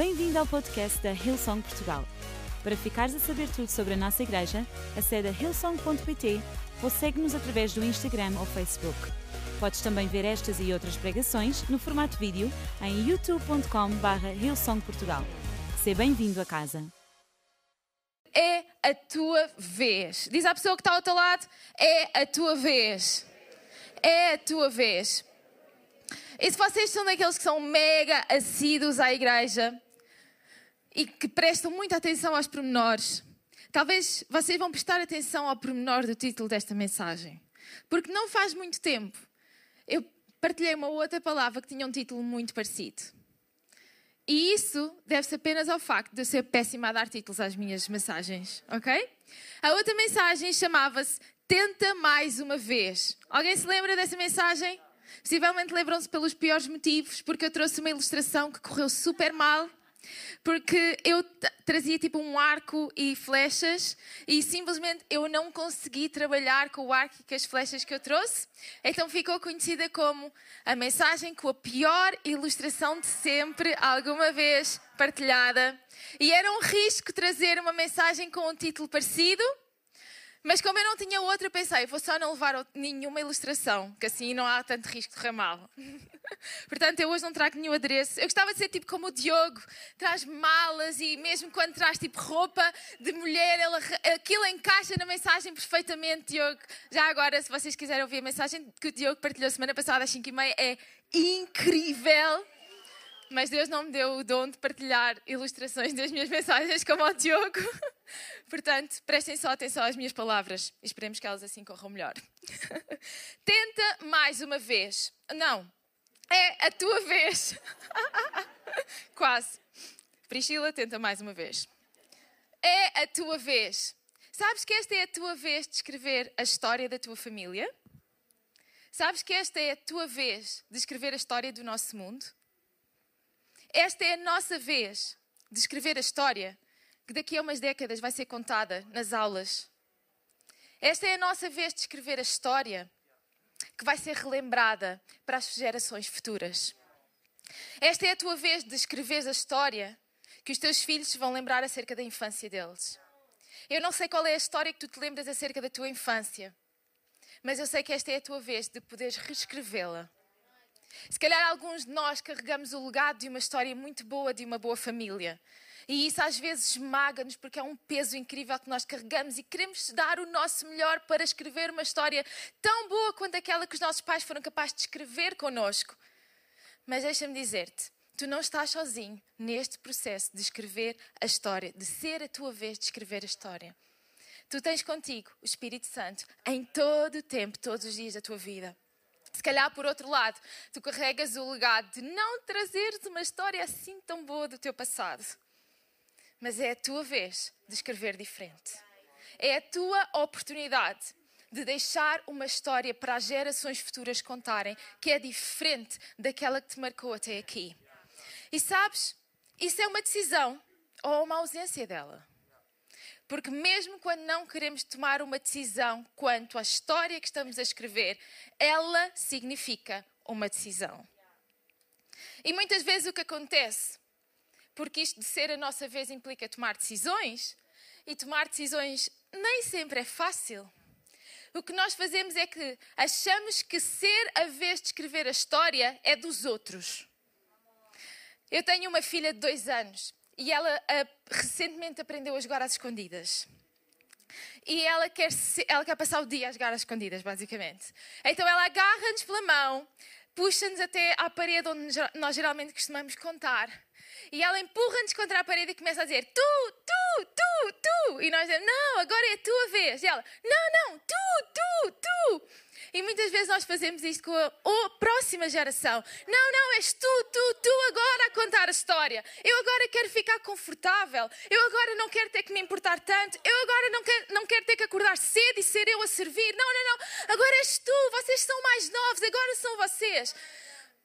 Bem-vindo ao podcast da Hillsong Portugal. Para ficares a saber tudo sobre a nossa igreja, acede a hillsong.pt ou segue-nos através do Instagram ou Facebook. Podes também ver estas e outras pregações no formato vídeo em youtube.com.br hillsongportugal. Seja bem-vindo a casa. É a tua vez. Diz à pessoa que está ao teu lado: é a tua vez. É a tua vez. E se vocês são daqueles que são mega assíduos à igreja e que prestam muita atenção aos pormenores, talvez vocês vão prestar atenção ao pormenor do título desta mensagem. Porque não faz muito tempo eu partilhei uma outra palavra que tinha um título muito parecido. E isso deve-se apenas ao facto de eu ser péssima a dar títulos às minhas mensagens, ok? A outra mensagem chamava-se Tenta Mais Uma Vez. Alguém se lembra dessa mensagem? Possivelmente lembram-se pelos piores motivos, porque eu trouxe uma ilustração que correu super mal porque eu trazia tipo um arco e flechas e simplesmente eu não consegui trabalhar com o arco e com as flechas que eu trouxe. Então ficou conhecida como a mensagem com a pior ilustração de sempre, alguma vez partilhada. E era um risco trazer uma mensagem com um título parecido. Mas como eu não tinha outra, pensei, vou só não levar nenhuma ilustração, que assim não há tanto risco de ramal. Portanto, eu hoje não trago nenhum adereço. Eu gostava de ser tipo como o Diogo, traz malas e mesmo quando traz tipo roupa de mulher, aquilo encaixa na mensagem perfeitamente, Diogo. Já agora, se vocês quiserem ouvir a mensagem que o Diogo partilhou semana passada às 5h30, é incrível. Mas Deus não me deu o dom de partilhar ilustrações das minhas mensagens como ao Diogo. Portanto, prestem só atenção às minhas palavras e esperemos que elas assim corram melhor. Tenta mais uma vez. Não, é a tua vez. Quase. Priscila, tenta mais uma vez. É a tua vez. Sabes que esta é a tua vez de escrever a história da tua família? Sabes que esta é a tua vez de escrever a história do nosso mundo? Esta é a nossa vez de escrever a história que daqui a umas décadas vai ser contada nas aulas. Esta é a nossa vez de escrever a história que vai ser relembrada para as gerações futuras. Esta é a tua vez de escrever a história que os teus filhos vão lembrar acerca da infância deles. Eu não sei qual é a história que tu te lembras acerca da tua infância, mas eu sei que esta é a tua vez de poderes reescrevê-la se calhar alguns de nós carregamos o legado de uma história muito boa de uma boa família. E isso às vezes esmaga-nos porque é um peso incrível que nós carregamos e queremos dar o nosso melhor para escrever uma história tão boa quanto aquela que os nossos pais foram capazes de escrever connosco. Mas deixa-me dizer-te, tu não estás sozinho neste processo de escrever a história, de ser a tua vez de escrever a história. Tu tens contigo o Espírito Santo em todo o tempo, todos os dias da tua vida. Se calhar, por outro lado, tu carregas o legado de não trazeres uma história assim tão boa do teu passado. Mas é a tua vez de escrever diferente. É a tua oportunidade de deixar uma história para as gerações futuras contarem que é diferente daquela que te marcou até aqui. E sabes, isso é uma decisão ou uma ausência dela. Porque mesmo quando não queremos tomar uma decisão quanto à história que estamos a escrever, ela significa uma decisão. E muitas vezes o que acontece, porque isto de ser a nossa vez implica tomar decisões, e tomar decisões nem sempre é fácil. O que nós fazemos é que achamos que ser a vez de escrever a história é dos outros. Eu tenho uma filha de dois anos e ela uh, recentemente aprendeu a jogar às escondidas. E ela quer, ela quer passar o dia a jogar às escondidas, basicamente. Então ela agarra-nos pela mão, puxa-nos até à parede onde nós geralmente costumamos contar. E ela empurra-nos contra a parede e começa a dizer: Tu, tu, tu, tu. E nós dizemos: Não, agora é a tua vez. E ela: Não, não, tu, tu. E muitas vezes nós fazemos isto com a próxima geração. Não, não, és tu, tu, tu agora a contar a história. Eu agora quero ficar confortável. Eu agora não quero ter que me importar tanto. Eu agora não quero, não quero ter que acordar cedo e ser eu a servir. Não, não, não. Agora és tu. Vocês são mais novos. Agora são vocês.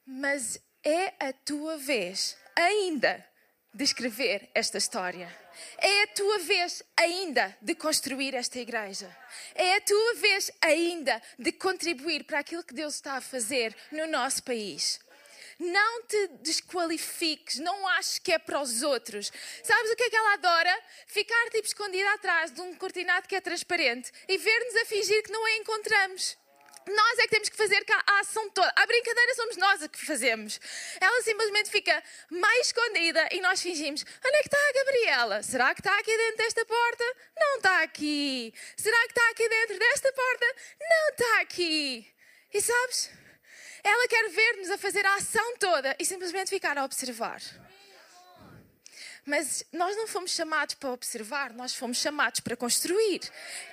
Mas é a tua vez ainda de escrever esta história. É a tua vez ainda de construir esta igreja. É a tua vez ainda de contribuir para aquilo que Deus está a fazer no nosso país. Não te desqualifiques, não aches que é para os outros. Sabes o que é que ela adora? Ficar tipo escondida atrás de um cortinado que é transparente e ver-nos a fingir que não a encontramos. Nós é que temos que fazer a ação toda. A brincadeira somos nós a que fazemos. Ela simplesmente fica mais escondida e nós fingimos: onde é que está a Gabriela? Será que está aqui dentro desta porta? Não está aqui. Será que está aqui dentro desta porta? Não está aqui. E sabes? Ela quer ver-nos a fazer a ação toda e simplesmente ficar a observar. Mas nós não fomos chamados para observar, nós fomos chamados para construir.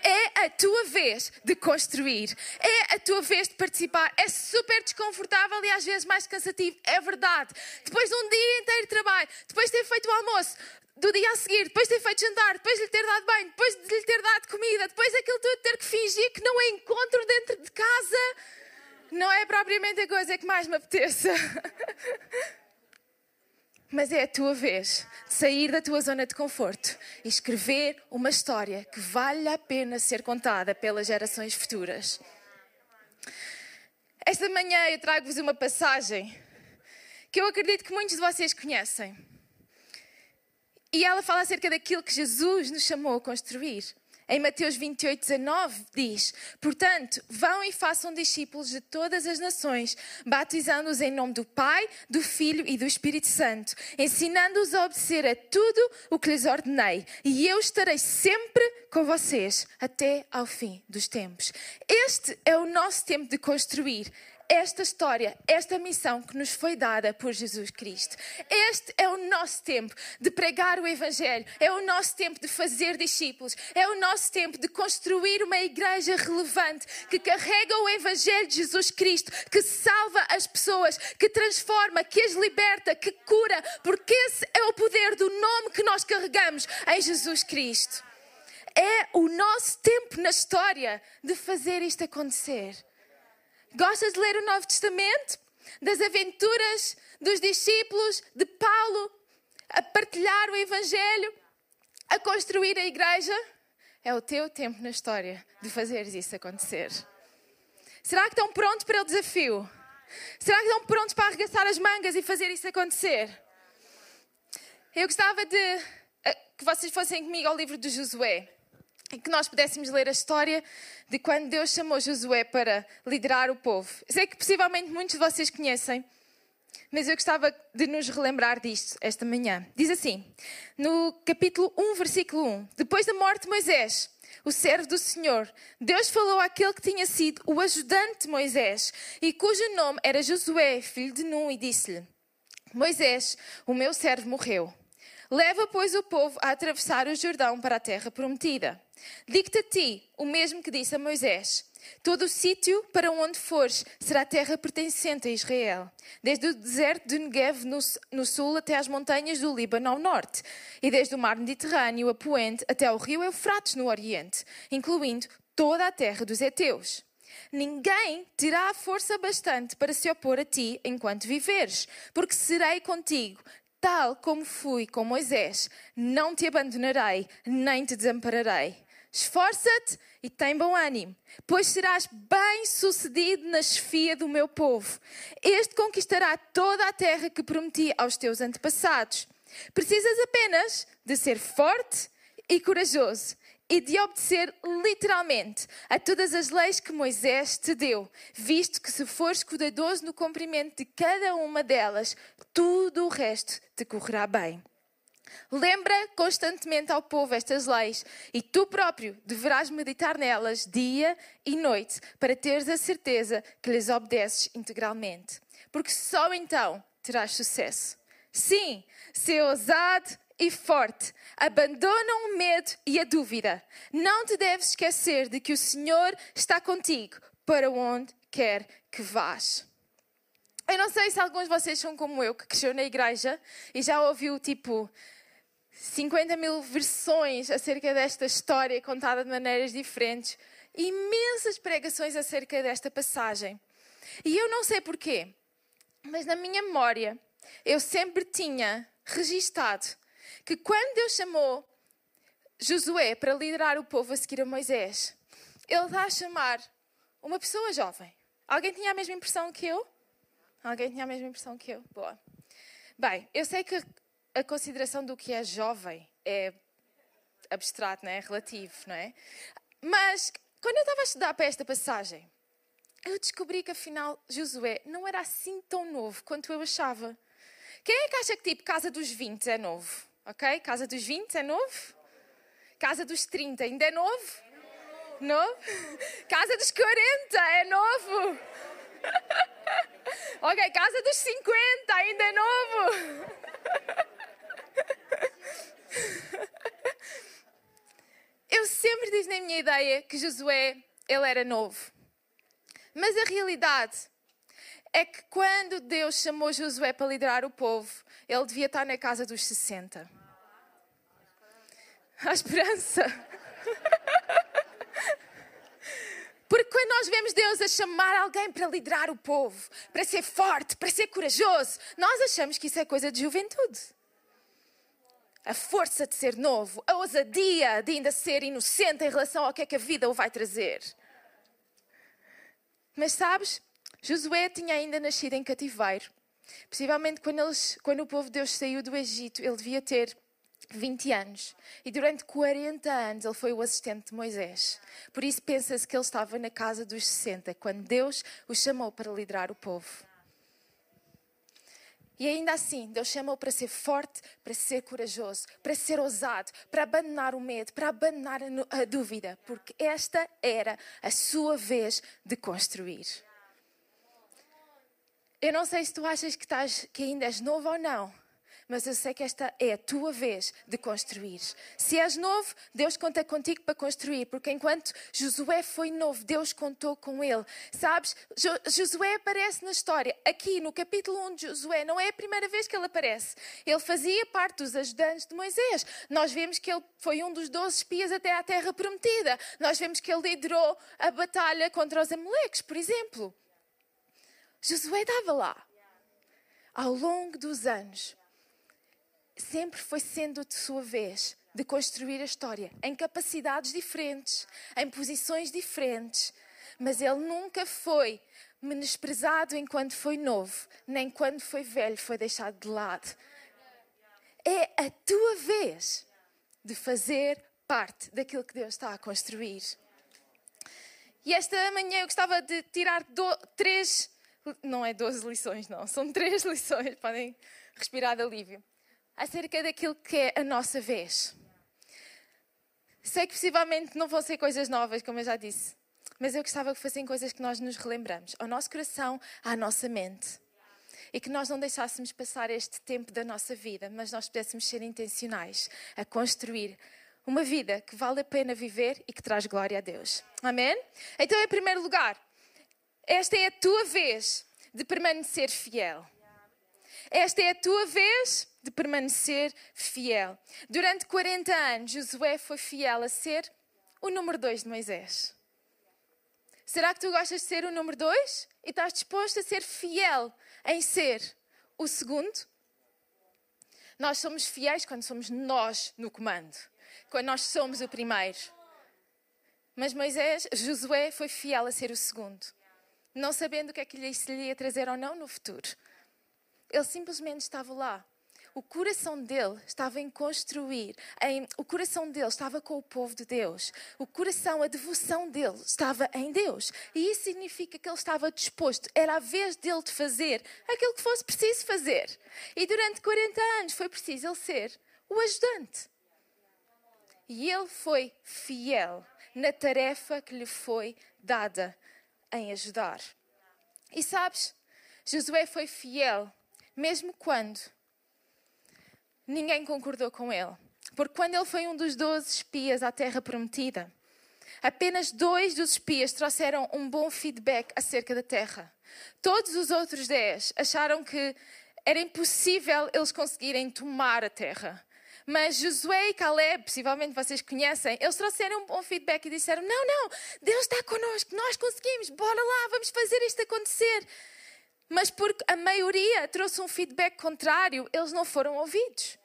É a tua vez de construir. É a tua vez de participar. É super desconfortável e às vezes mais cansativo. É verdade. Depois de um dia inteiro de trabalho, depois de ter feito o almoço, do dia a seguir, depois de ter feito jantar, depois de lhe ter dado banho, depois de lhe ter dado comida, depois daquilo tudo ter que fingir que não a encontro dentro de casa, não é propriamente a coisa que mais me apeteça. Mas é a tua vez de sair da tua zona de conforto e escrever uma história que vale a pena ser contada pelas gerações futuras. Esta manhã eu trago-vos uma passagem que eu acredito que muitos de vocês conhecem. E ela fala acerca daquilo que Jesus nos chamou a construir. Em Mateus 28, 19 diz: Portanto, vão e façam discípulos de todas as nações, batizando-os em nome do Pai, do Filho e do Espírito Santo, ensinando-os a obedecer a tudo o que lhes ordenei, e eu estarei sempre com vocês até ao fim dos tempos. Este é o nosso tempo de construir esta história, esta missão que nos foi dada por Jesus Cristo. Este é o nosso tempo de pregar o Evangelho, é o nosso tempo de fazer discípulos, é o nosso tempo de construir uma igreja relevante que carrega o Evangelho de Jesus Cristo, que salva as pessoas, que transforma, que as liberta, que cura, porque esse é o poder do nome que nós carregamos em Jesus Cristo. É o nosso tempo na história de fazer isto acontecer. Gostas de ler o Novo Testamento? Das aventuras dos discípulos de Paulo a partilhar o Evangelho, a construir a igreja? É o teu tempo na história de fazeres isso acontecer. Será que estão prontos para o desafio? Será que estão prontos para arregaçar as mangas e fazer isso acontecer? Eu gostava de eh, que vocês fossem comigo ao livro de Josué e que nós pudéssemos ler a história de quando Deus chamou Josué para liderar o povo. Sei que possivelmente muitos de vocês conhecem, mas eu gostava de nos relembrar disto esta manhã. Diz assim, no capítulo 1, versículo 1: Depois da morte de Moisés, o servo do Senhor, Deus falou àquele que tinha sido o ajudante de Moisés e cujo nome era Josué, filho de Nun, e disse-lhe: Moisés, o meu servo morreu. Leva, pois, o povo a atravessar o Jordão para a terra prometida. Digo-te a ti o mesmo que disse a Moisés: Todo o sítio para onde fores será terra pertencente a Israel, desde o deserto de Negev no, no, sul até às montanhas do Líbano ao norte, e desde o mar Mediterrâneo a poente até ao rio Eufrates no oriente, incluindo toda a terra dos heteus. Ninguém terá força bastante para se opor a ti enquanto viveres, porque serei contigo, tal como fui com Moisés. Não te abandonarei, nem te desampararei. Esforça-te e tem bom ânimo, pois serás bem-sucedido na chefia do meu povo. Este conquistará toda a terra que prometi aos teus antepassados. Precisas apenas de ser forte e corajoso e de obedecer literalmente a todas as leis que Moisés te deu, visto que se fores cuidadoso no cumprimento de cada uma delas, tudo o resto te correrá bem. Lembra constantemente ao povo estas leis e tu próprio deverás meditar nelas dia e noite para teres a certeza que lhes obedeces integralmente, porque só então terás sucesso. Sim, ser ousado e forte. Abandona o medo e a dúvida. Não te deves esquecer de que o Senhor está contigo para onde quer que vás. Eu não sei se alguns de vocês são como eu, que cresceu na igreja e já ouviu tipo 50 mil versões acerca desta história contada de maneiras diferentes, imensas pregações acerca desta passagem. E eu não sei porquê, mas na minha memória eu sempre tinha registado que quando Deus chamou Josué para liderar o povo a seguir a Moisés, ele dá a chamar uma pessoa jovem. Alguém tinha a mesma impressão que eu? Alguém tinha a mesma impressão que eu? Boa. Bem, eu sei que a consideração do que é jovem é abstrato, não é? relativo, não é? Mas quando eu estava a estudar para esta passagem, eu descobri que afinal Josué não era assim tão novo quanto eu achava. Quem é que acha que tipo casa dos 20 é novo? Ok? Casa dos 20 é novo? Casa dos 30 ainda é novo? Novo? Casa dos 40 é novo? ok, casa dos 50 ainda é novo? Eu sempre disse na minha ideia que Josué, ele era novo. Mas a realidade é que quando Deus chamou Josué para liderar o povo, ele devia estar na casa dos 60. A esperança. Porque quando nós vemos Deus a chamar alguém para liderar o povo, para ser forte, para ser corajoso, nós achamos que isso é coisa de juventude. A força de ser novo, a ousadia de ainda ser inocente em relação ao que é que a vida o vai trazer. Mas sabes, Josué tinha ainda nascido em cativeiro. Possivelmente quando, eles, quando o povo de Deus saiu do Egito, ele devia ter 20 anos. E durante 40 anos ele foi o assistente de Moisés. Por isso pensa-se que ele estava na casa dos 60, quando Deus o chamou para liderar o povo. E ainda assim, Deus chamou para ser forte, para ser corajoso, para ser ousado, para abandonar o medo, para abandonar a dúvida, porque esta era a sua vez de construir. Eu não sei se tu achas que, estás, que ainda és novo ou não, mas eu sei que esta é a tua vez de construir. Se és novo, Deus conta contigo para construir, porque enquanto Josué foi novo, Deus contou com ele. Sabes, Josué aparece na história, aqui no capítulo 1 de Josué, não é a primeira vez que ele aparece. Ele fazia parte dos ajudantes de Moisés. Nós vemos que ele foi um dos 12 espias até à terra prometida. Nós vemos que ele liderou a batalha contra os Amaleques, por exemplo. Josué estava lá. Ao longo dos anos, sempre foi sendo de sua vez de construir a história em capacidades diferentes, em posições diferentes, mas ele nunca foi menosprezado enquanto foi novo, nem quando foi velho foi deixado de lado. É a tua vez de fazer parte daquilo que Deus está a construir. E esta manhã eu gostava de tirar do, três, não é 12 lições, não, são três lições, podem respirar de alívio acerca daquilo que é a nossa vez. Sei que possivelmente não vão ser coisas novas, como eu já disse, mas eu gostava que fossem coisas que nós nos relembramos, ao nosso coração, à nossa mente. E que nós não deixássemos passar este tempo da nossa vida, mas nós pudéssemos ser intencionais a construir uma vida que vale a pena viver e que traz glória a Deus. Amém? Então, em primeiro lugar, esta é a tua vez de permanecer fiel. Esta é a tua vez de permanecer fiel. Durante 40 anos, Josué foi fiel a ser o número 2 de Moisés. Será que tu gostas de ser o número 2 e estás disposto a ser fiel em ser o segundo? Nós somos fiéis quando somos nós no comando, quando nós somos o primeiro. Mas Moisés, Josué foi fiel a ser o segundo, não sabendo o que é que lhe ia trazer ou não no futuro. Ele simplesmente estava lá. O coração dele estava em construir, em, o coração dele estava com o povo de Deus. O coração, a devoção dele estava em Deus. E isso significa que ele estava disposto, era a vez dele de fazer aquilo que fosse preciso fazer. E durante 40 anos foi preciso ele ser o ajudante. E ele foi fiel na tarefa que lhe foi dada em ajudar. E sabes, Josué foi fiel mesmo quando ninguém concordou com ele. Porque quando ele foi um dos doze espias à Terra Prometida, apenas dois dos espias trouxeram um bom feedback acerca da Terra. Todos os outros dez acharam que era impossível eles conseguirem tomar a Terra. Mas Josué e Caleb, possivelmente vocês conhecem, eles trouxeram um bom feedback e disseram: Não, não, Deus está connosco, nós conseguimos, bora lá, vamos fazer isto acontecer. Mas porque a maioria trouxe um feedback contrário, eles não foram ouvidos.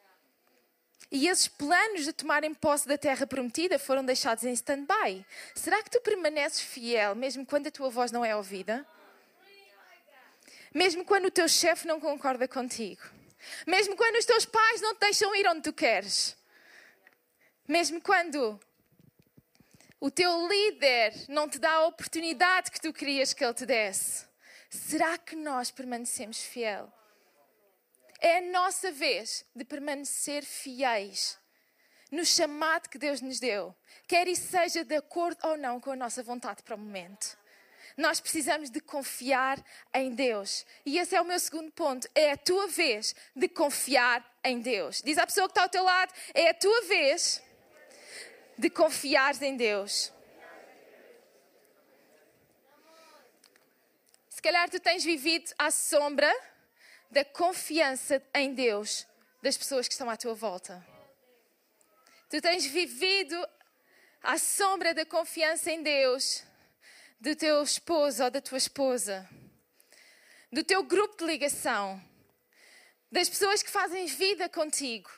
E esses planos de tomarem posse da terra prometida foram deixados em stand-by. Será que tu permaneces fiel mesmo quando a tua voz não é ouvida? Mesmo quando o teu chefe não concorda contigo. Mesmo quando os teus pais não te deixam ir onde tu queres. Mesmo quando o teu líder não te dá a oportunidade que tu querias que ele te desse. Será que nós permanecemos fiel? É a nossa vez de permanecer fiéis no chamado que Deus nos deu, quer isso seja de acordo ou não com a nossa vontade para o momento. Nós precisamos de confiar em Deus. E esse é o meu segundo ponto. É a tua vez de confiar em Deus. Diz à pessoa que está ao teu lado: é a tua vez de confiar em Deus. Se calhar tu tens vivido à sombra da confiança em Deus das pessoas que estão à tua volta. Tu tens vivido à sombra da confiança em Deus do teu esposo ou da tua esposa, do teu grupo de ligação, das pessoas que fazem vida contigo.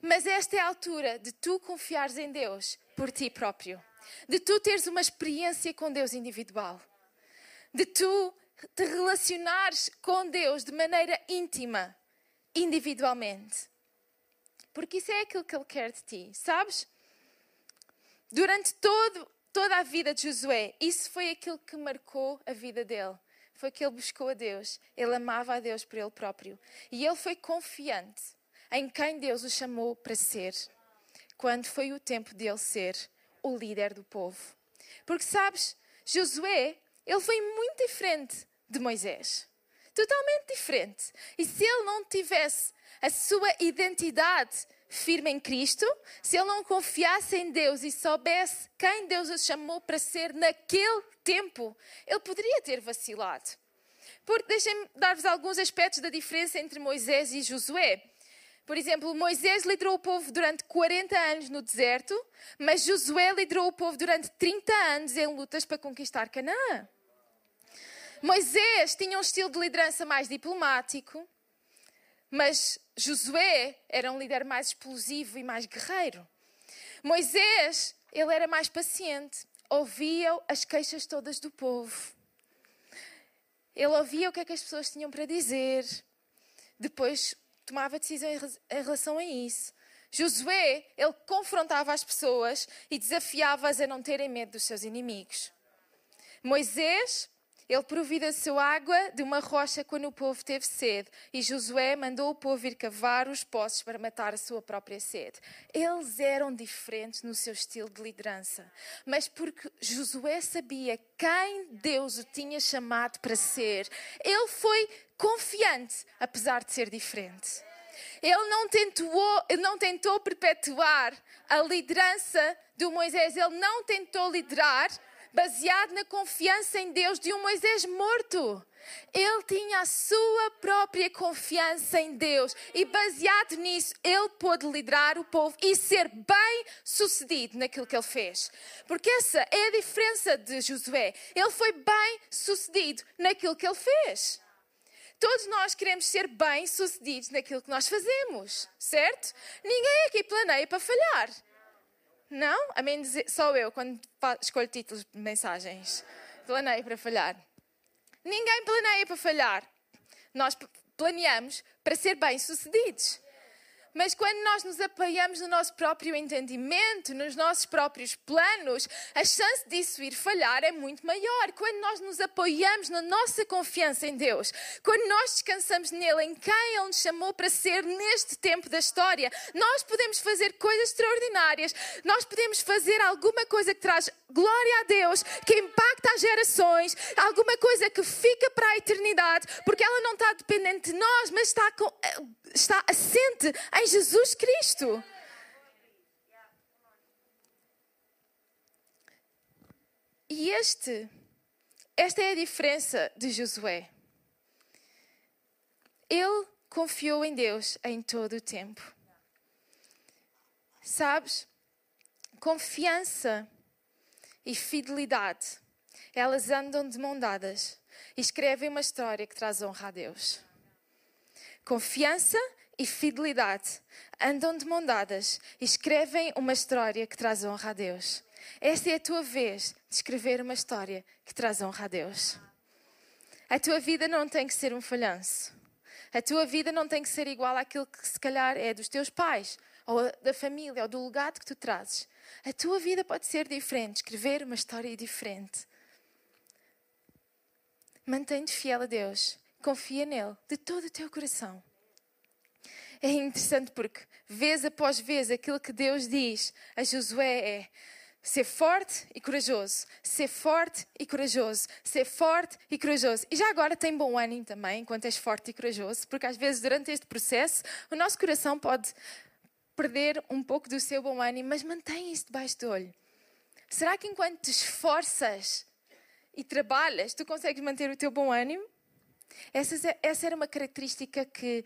Mas esta é a altura de tu confiares em Deus por ti próprio, de tu teres uma experiência com Deus individual, de tu te relacionares com Deus de maneira íntima, individualmente. Porque isso é aquilo que Ele quer de ti, sabes? Durante todo, toda a vida de Josué, isso foi aquilo que marcou a vida dele. Foi que ele buscou a Deus, ele amava a Deus por ele próprio. E ele foi confiante em quem Deus o chamou para ser, quando foi o tempo de ele ser o líder do povo. Porque sabes, Josué, ele foi muito diferente de Moisés. Totalmente diferente. E se ele não tivesse a sua identidade firme em Cristo, se ele não confiasse em Deus e soubesse quem Deus o chamou para ser naquele tempo, ele poderia ter vacilado. Porque deixem-me dar-vos alguns aspectos da diferença entre Moisés e Josué. Por exemplo, Moisés liderou o povo durante 40 anos no deserto, mas Josué liderou o povo durante 30 anos em lutas para conquistar Canaã. Moisés tinha um estilo de liderança mais diplomático, mas Josué era um líder mais explosivo e mais guerreiro. Moisés, ele era mais paciente, ouvia as queixas todas do povo. Ele ouvia o que é que as pessoas tinham para dizer. Depois tomava decisões em relação a isso. Josué, ele confrontava as pessoas e desafiava-as a não terem medo dos seus inimigos. Moisés, ele providenciou água de uma rocha quando o povo teve sede, e Josué mandou o povo ir cavar os poços para matar a sua própria sede. Eles eram diferentes no seu estilo de liderança, mas porque Josué sabia quem Deus o tinha chamado para ser, ele foi confiante, apesar de ser diferente. Ele não tentou, ele não tentou perpetuar a liderança do Moisés, ele não tentou liderar baseado na confiança em Deus de um Moisés morto. Ele tinha a sua própria confiança em Deus e, baseado nisso, ele pôde liderar o povo e ser bem sucedido naquilo que ele fez. Porque essa é a diferença de Josué. Ele foi bem sucedido naquilo que ele fez. Todos nós queremos ser bem sucedidos naquilo que nós fazemos, certo? Ninguém aqui planeia para falhar. Não? A menos só eu, quando escolho títulos de mensagens. Planeio para falhar. Ninguém planeia para falhar. Nós planeamos para ser bem-sucedidos. Mas quando nós nos apoiamos no nosso próprio entendimento, nos nossos próprios planos, a chance disso ir falhar é muito maior. Quando nós nos apoiamos na nossa confiança em Deus, quando nós descansamos nele, em quem Ele nos chamou para ser neste tempo da história, nós podemos fazer coisas extraordinárias, nós podemos fazer alguma coisa que traz glória a Deus, que impacta as gerações, alguma coisa que fica para a eternidade, porque ela não está dependente de nós, mas está, com, está assente em Jesus Cristo. E este, esta é a diferença de Josué. Ele confiou em Deus em todo o tempo. Sabes? Confiança e fidelidade, elas andam de mão dadas e escrevem uma história que traz honra a Deus. Confiança e fidelidade andam de mão dadas e escrevem uma história que traz honra a Deus. Esta é a tua vez de escrever uma história que traz honra a Deus. A tua vida não tem que ser um falhanço. A tua vida não tem que ser igual àquilo que se calhar é dos teus pais, ou da família, ou do legado que tu trazes. A tua vida pode ser diferente, escrever uma história diferente. Mantém-te fiel a Deus, confia nele de todo o teu coração. É interessante porque, vez após vez, aquilo que Deus diz a Josué é: ser forte e corajoso, ser forte e corajoso, ser forte e corajoso. E já agora tem bom ânimo também, enquanto és forte e corajoso, porque às vezes durante este processo o nosso coração pode perder um pouco do seu bom ânimo, mas mantém isso debaixo do olho. Será que enquanto te esforças e trabalhas, tu consegues manter o teu bom ânimo? Essa, era uma característica que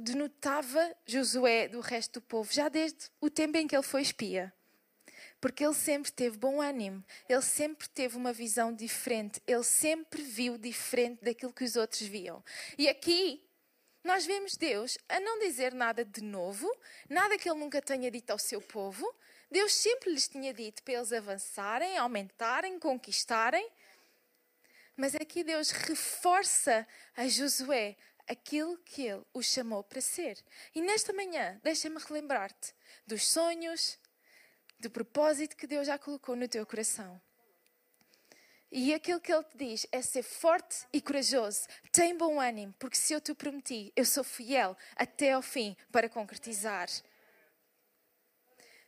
denotava Josué do resto do povo, já desde o tempo em que ele foi espia. Porque ele sempre teve bom ânimo, ele sempre teve uma visão diferente, ele sempre viu diferente daquilo que os outros viam. E aqui nós vemos Deus a não dizer nada de novo, nada que ele nunca tenha dito ao seu povo. Deus sempre lhes tinha dito para eles avançarem, aumentarem, conquistarem. Mas aqui Deus reforça a Josué aquilo que ele o chamou para ser. E nesta manhã, deixa-me relembrar-te dos sonhos, do propósito que Deus já colocou no teu coração. E aquilo que Ele te diz é ser forte e corajoso. Tem bom ânimo, porque se eu te prometi, eu sou fiel até ao fim para concretizar.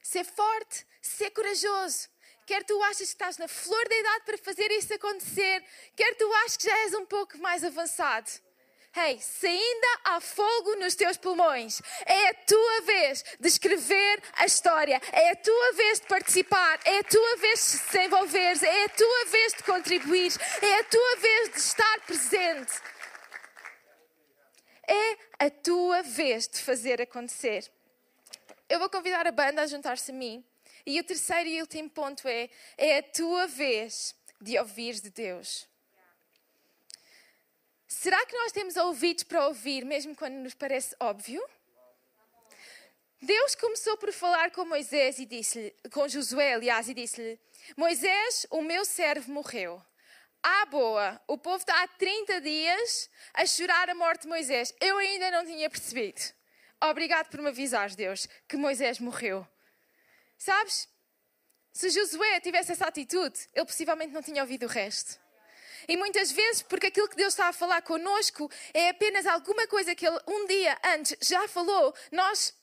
Ser forte, ser corajoso. Quer tu achas que estás na flor da idade para fazer isso acontecer, quer tu achas que já és um pouco mais avançado. Hey, se ainda há fogo nos teus pulmões, é a tua vez de escrever a história, é a tua vez de participar, é a tua vez de se envolver, é a tua vez de contribuir, é a tua vez de estar presente. É a tua vez de fazer acontecer. Eu vou convidar a banda a juntar-se a mim. E o terceiro e último ponto é: é a tua vez de ouvir de Deus. Será que nós temos ouvidos para ouvir, mesmo quando nos parece óbvio? Deus começou por falar com Moisés e disse com Josué, aliás, e disse-lhe: Moisés, o meu servo morreu. Ah, boa, o povo está há 30 dias a chorar a morte de Moisés. Eu ainda não tinha percebido. Obrigado por me avisar, Deus, que Moisés morreu. Sabes? Se Josué tivesse essa atitude, ele possivelmente não tinha ouvido o resto. E muitas vezes, porque aquilo que Deus está a falar conosco é apenas alguma coisa que Ele um dia antes já falou, nós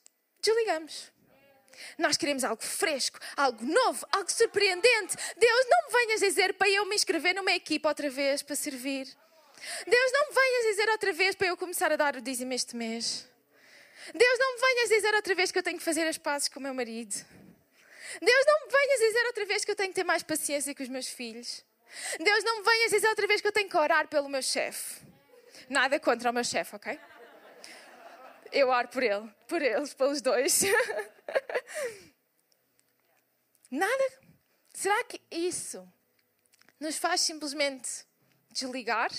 desligamos. Nós queremos algo fresco, algo novo, algo surpreendente. Deus, não me venhas dizer para eu me inscrever numa equipa outra vez para servir. Deus, não me venhas dizer outra vez para eu começar a dar o dízimo este mês. Deus, não me venhas dizer outra vez que eu tenho que fazer as pazes com o meu marido. Deus, não me venhas dizer outra vez que eu tenho que ter mais paciência com os meus filhos. Deus, não me venhas dizer outra vez que eu tenho que orar pelo meu chefe. Nada contra o meu chefe, ok? Eu oro por ele, por eles, pelos dois. Nada. Será que isso nos faz simplesmente desligar?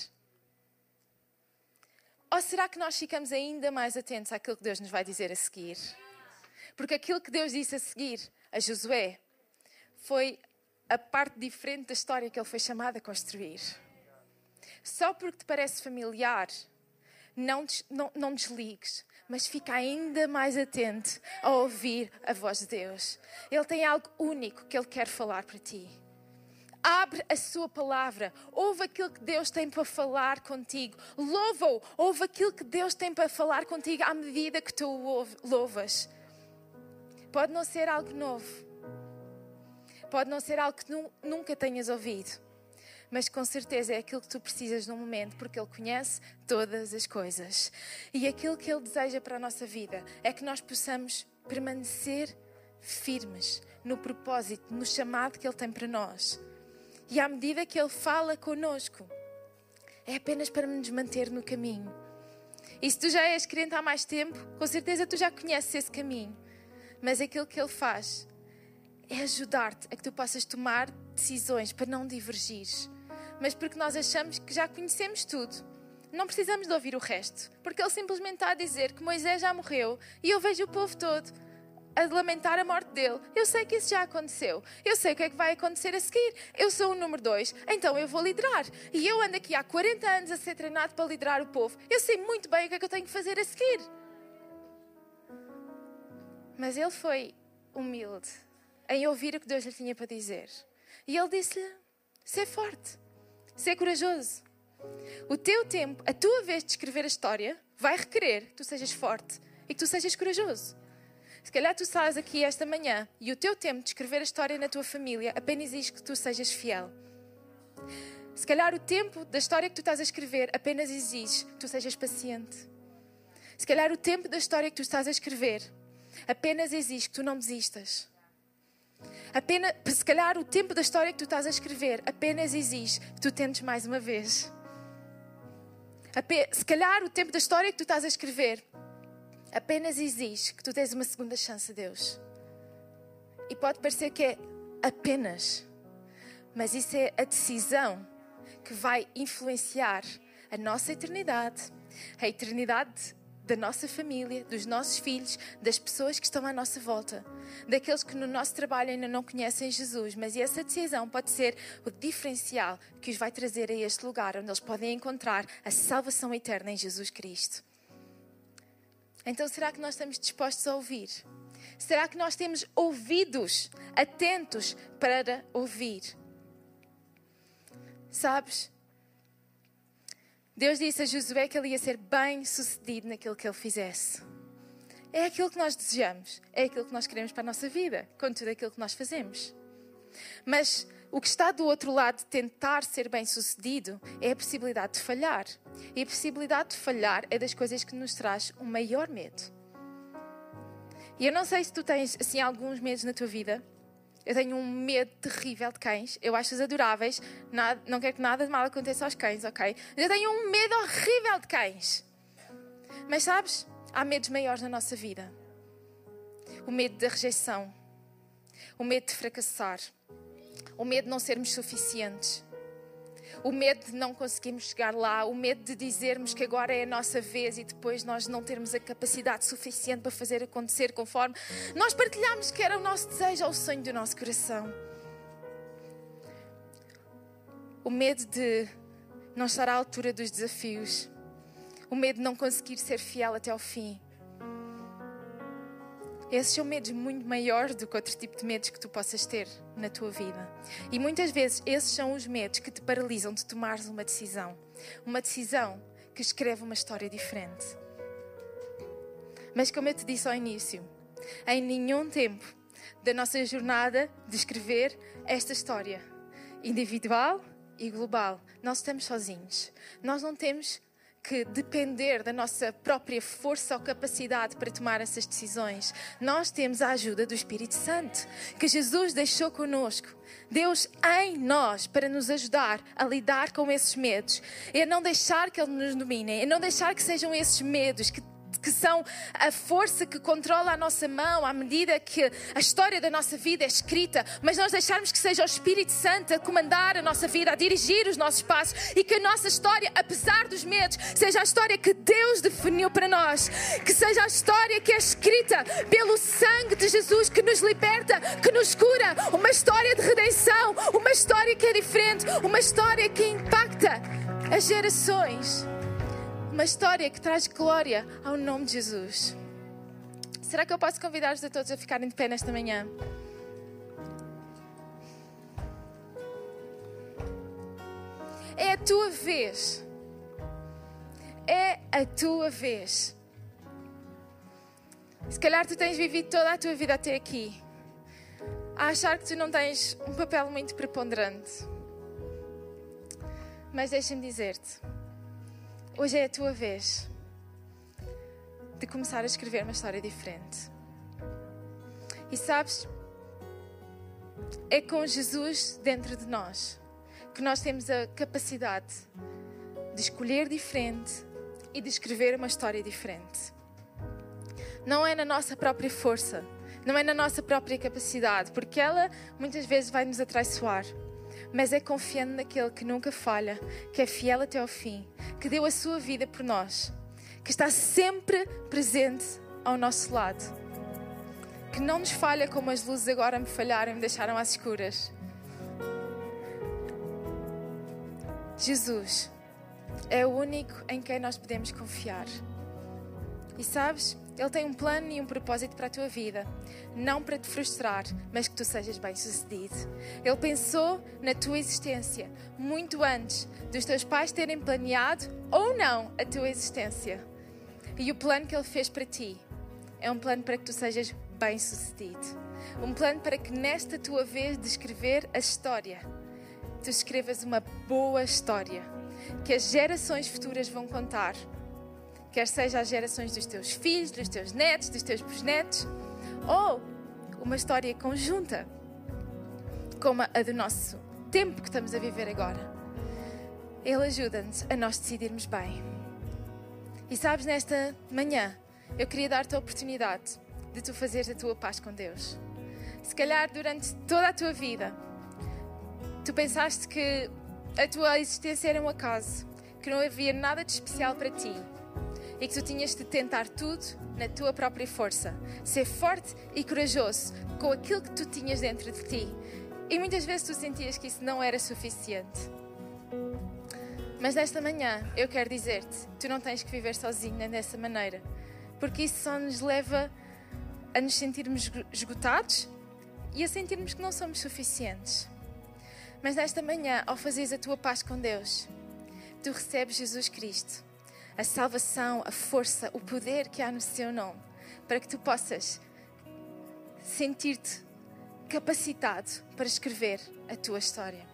Ou será que nós ficamos ainda mais atentos àquilo que Deus nos vai dizer a seguir? Porque aquilo que Deus disse a seguir a Josué foi a parte diferente da história que ele foi chamado a construir. Só porque te parece familiar, não, não, não desligues, mas fica ainda mais atento a ouvir a voz de Deus. Ele tem algo único que ele quer falar para ti. Abre a sua palavra, ouve aquilo que Deus tem para falar contigo, louva-o, ouve aquilo que Deus tem para falar contigo à medida que tu o louvas. Pode não ser algo novo, Pode não ser algo que nu nunca tenhas ouvido, mas com certeza é aquilo que tu precisas no momento, porque Ele conhece todas as coisas. E aquilo que Ele deseja para a nossa vida é que nós possamos permanecer firmes no propósito, no chamado que Ele tem para nós. E à medida que Ele fala conosco, é apenas para nos manter no caminho. E se tu já és crente há mais tempo, com certeza tu já conheces esse caminho. Mas aquilo que Ele faz é ajudar-te a que tu possas tomar decisões para não divergir. Mas porque nós achamos que já conhecemos tudo, não precisamos de ouvir o resto, porque ele simplesmente está a dizer que Moisés já morreu e eu vejo o povo todo a lamentar a morte dele. Eu sei que isso já aconteceu. Eu sei o que é que vai acontecer a seguir. Eu sou o número dois, então eu vou liderar. E eu ando aqui há 40 anos a ser treinado para liderar o povo. Eu sei muito bem o que é que eu tenho que fazer a seguir. Mas ele foi humilde em ouvir o que Deus lhe tinha para dizer. E ele disse-lhe: Ser forte, ser corajoso. O teu tempo, a tua vez de escrever a história, vai requerer que tu sejas forte e que tu sejas corajoso. Se calhar tu estás aqui esta manhã e o teu tempo de escrever a história na tua família apenas exige que tu sejas fiel. Se calhar o tempo da história que tu estás a escrever apenas exige que tu sejas paciente. Se calhar o tempo da história que tu estás a escrever apenas exige que tu não desistas. Apenas, se calhar o tempo da história que tu estás a escrever apenas exige que tu tentes mais uma vez. Se calhar o tempo da história que tu estás a escrever apenas exige que tu tens uma segunda chance a Deus. E pode parecer que é apenas, mas isso é a decisão que vai influenciar a nossa eternidade, a eternidade da nossa família, dos nossos filhos, das pessoas que estão à nossa volta, daqueles que no nosso trabalho ainda não conhecem Jesus, mas essa decisão pode ser o diferencial que os vai trazer a este lugar onde eles podem encontrar a salvação eterna em Jesus Cristo. Então, será que nós estamos dispostos a ouvir? Será que nós temos ouvidos atentos para ouvir? Sabes? Deus disse a Josué que ele ia ser bem sucedido naquilo que ele fizesse. É aquilo que nós desejamos, é aquilo que nós queremos para a nossa vida, com tudo aquilo que nós fazemos. Mas o que está do outro lado de tentar ser bem sucedido é a possibilidade de falhar. E a possibilidade de falhar é das coisas que nos traz o maior medo. E eu não sei se tu tens assim alguns medos na tua vida, eu tenho um medo terrível de cães. Eu acho-os adoráveis. Nada, não quero que nada de mal aconteça aos cães, ok? Mas eu tenho um medo horrível de cães. Mas sabes, há medos maiores na nossa vida. O medo da rejeição. O medo de fracassar. O medo de não sermos suficientes o medo de não conseguirmos chegar lá, o medo de dizermos que agora é a nossa vez e depois nós não termos a capacidade suficiente para fazer acontecer conforme nós partilhamos que era o nosso desejo ou o sonho do nosso coração. O medo de não estar à altura dos desafios, o medo de não conseguir ser fiel até ao fim. Esses são medos muito maiores do que outro tipo de medos que tu possas ter na tua vida. E muitas vezes esses são os medos que te paralisam de tomares uma decisão. Uma decisão que escreve uma história diferente. Mas como eu te disse ao início, em nenhum tempo da nossa jornada de escrever esta história individual e global, nós estamos sozinhos. Nós não temos que depender da nossa própria força ou capacidade para tomar essas decisões. Nós temos a ajuda do Espírito Santo, que Jesus deixou conosco. Deus em nós para nos ajudar a lidar com esses medos. E a não deixar que Ele nos domine, a não deixar que sejam esses medos que que são a força que controla a nossa mão à medida que a história da nossa vida é escrita, mas nós deixarmos que seja o Espírito Santo a comandar a nossa vida, a dirigir os nossos passos e que a nossa história, apesar dos medos, seja a história que Deus definiu para nós, que seja a história que é escrita pelo sangue de Jesus que nos liberta, que nos cura, uma história de redenção, uma história que é diferente, uma história que impacta as gerações uma história que traz glória ao nome de Jesus. Será que eu posso convidar-vos a todos a ficarem de pé nesta manhã? É a tua vez. É a tua vez. Se calhar tu tens vivido toda a tua vida até aqui a achar que tu não tens um papel muito preponderante. Mas deixa-me dizer-te Hoje é a tua vez de começar a escrever uma história diferente. E sabes, é com Jesus dentro de nós que nós temos a capacidade de escolher diferente e de escrever uma história diferente. Não é na nossa própria força, não é na nossa própria capacidade, porque ela muitas vezes vai nos atraiçoar mas é confiando naquele que nunca falha, que é fiel até ao fim, que deu a sua vida por nós, que está sempre presente ao nosso lado, que não nos falha como as luzes agora me falharam e me deixaram às escuras. Jesus é o único em quem nós podemos confiar. E sabes, Ele tem um plano e um propósito para a tua vida. Não para te frustrar, mas que tu sejas bem-sucedido. Ele pensou na tua existência muito antes dos teus pais terem planeado ou não a tua existência. E o plano que Ele fez para ti é um plano para que tu sejas bem-sucedido. Um plano para que nesta tua vez de escrever a história, tu escrevas uma boa história que as gerações futuras vão contar. Quer seja as gerações dos teus filhos, dos teus netos, dos teus bisnetos, ou uma história conjunta, como a do nosso tempo que estamos a viver agora. Ele ajuda-nos a nós decidirmos bem. E sabes, nesta manhã, eu queria dar-te a oportunidade de tu fazeres a tua paz com Deus. Se calhar durante toda a tua vida, tu pensaste que a tua existência era um acaso, que não havia nada de especial para ti e que tu tinhas de tentar tudo na tua própria força, ser forte e corajoso com aquilo que tu tinhas dentro de ti. E muitas vezes tu sentias que isso não era suficiente. Mas nesta manhã eu quero dizer-te: tu não tens que viver sozinha dessa maneira, porque isso só nos leva a nos sentirmos esgotados e a sentirmos que não somos suficientes. Mas nesta manhã, ao fazeres a tua paz com Deus, tu recebes Jesus Cristo, a salvação, a força, o poder que há no seu nome, para que tu possas sentir-te capacitado para escrever a tua história.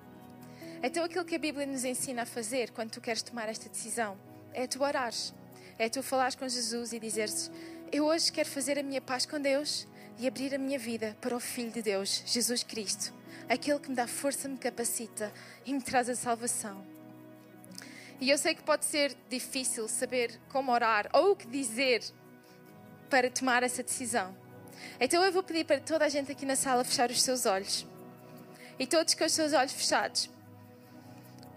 Então, aquilo que a Bíblia nos ensina a fazer quando tu queres tomar esta decisão é tu orares, é tu falares com Jesus e dizeres: Eu hoje quero fazer a minha paz com Deus e abrir a minha vida para o Filho de Deus, Jesus Cristo, aquele que me dá força, me capacita e me traz a salvação. E eu sei que pode ser difícil saber como orar ou o que dizer para tomar essa decisão. Então eu vou pedir para toda a gente aqui na sala fechar os seus olhos. E todos com os seus olhos fechados,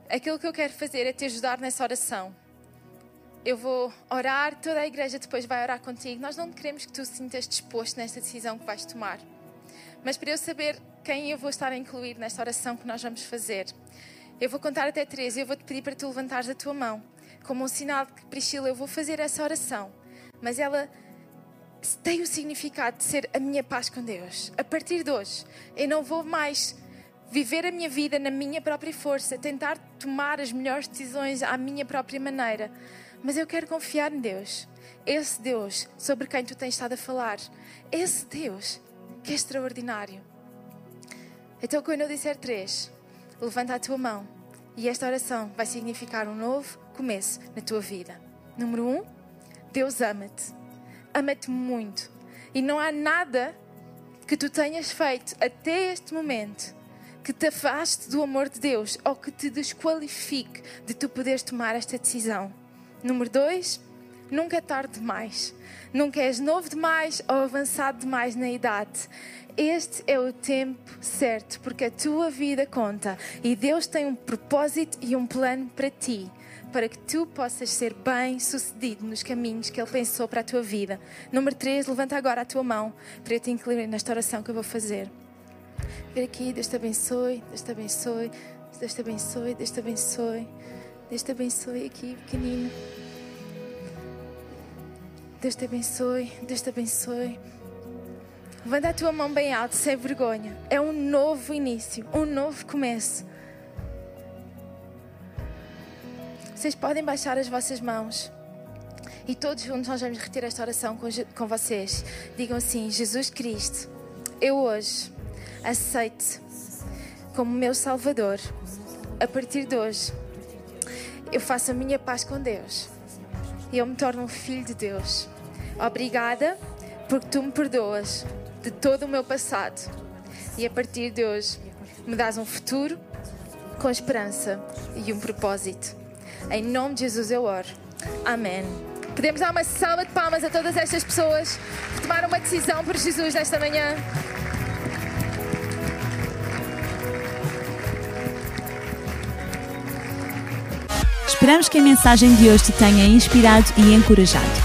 aquilo que eu quero fazer é te ajudar nessa oração. Eu vou orar, toda a igreja depois vai orar contigo. Nós não queremos que tu sintas disposto nesta decisão que vais tomar. Mas para eu saber quem eu vou estar a incluir nesta oração que nós vamos fazer, eu vou contar até três e eu vou te pedir para tu levantares a tua mão, como um sinal de que, Priscila, eu vou fazer essa oração. Mas ela tem o significado de ser a minha paz com Deus. A partir de hoje, eu não vou mais viver a minha vida na minha própria força, tentar tomar as melhores decisões à minha própria maneira. Mas eu quero confiar em Deus. Esse Deus sobre quem tu tens estado a falar. Esse Deus que é extraordinário. Então, quando eu disser três, levanta a tua mão e esta oração vai significar um novo começo na tua vida. Número um, Deus ama-te. Ama-te muito. E não há nada que tu tenhas feito até este momento que te afaste do amor de Deus ou que te desqualifique de tu poderes tomar esta decisão. Número dois, nunca é tarde demais. Nunca és novo demais ou avançado demais na idade. Este é o tempo certo, porque a tua vida conta e Deus tem um propósito e um plano para ti, para que tu possas ser bem sucedido nos caminhos que Ele pensou para a tua vida. Número 3, levanta agora a tua mão para eu te incluir nesta oração que eu vou fazer. Vem aqui, Deus te abençoe, Deus te abençoe, Deus te abençoe, Deus te abençoe, Deus te abençoe aqui, pequenino. Deus te abençoe, Deus te abençoe. Levanta a tua mão bem alta, sem vergonha. É um novo início, um novo começo. Vocês podem baixar as vossas mãos. E todos juntos nós vamos retirar esta oração com, com vocês. Digam assim: Jesus Cristo, eu hoje aceito como meu Salvador. A partir de hoje, eu faço a minha paz com Deus e eu me torno um filho de Deus. Obrigada porque tu me perdoas de todo o meu passado e a partir de hoje me dás um futuro com esperança e um propósito. Em nome de Jesus eu oro. Amém. Podemos dar uma salva de palmas a todas estas pessoas que tomaram uma decisão por Jesus nesta manhã. Esperamos que a mensagem de hoje te tenha inspirado e encorajado.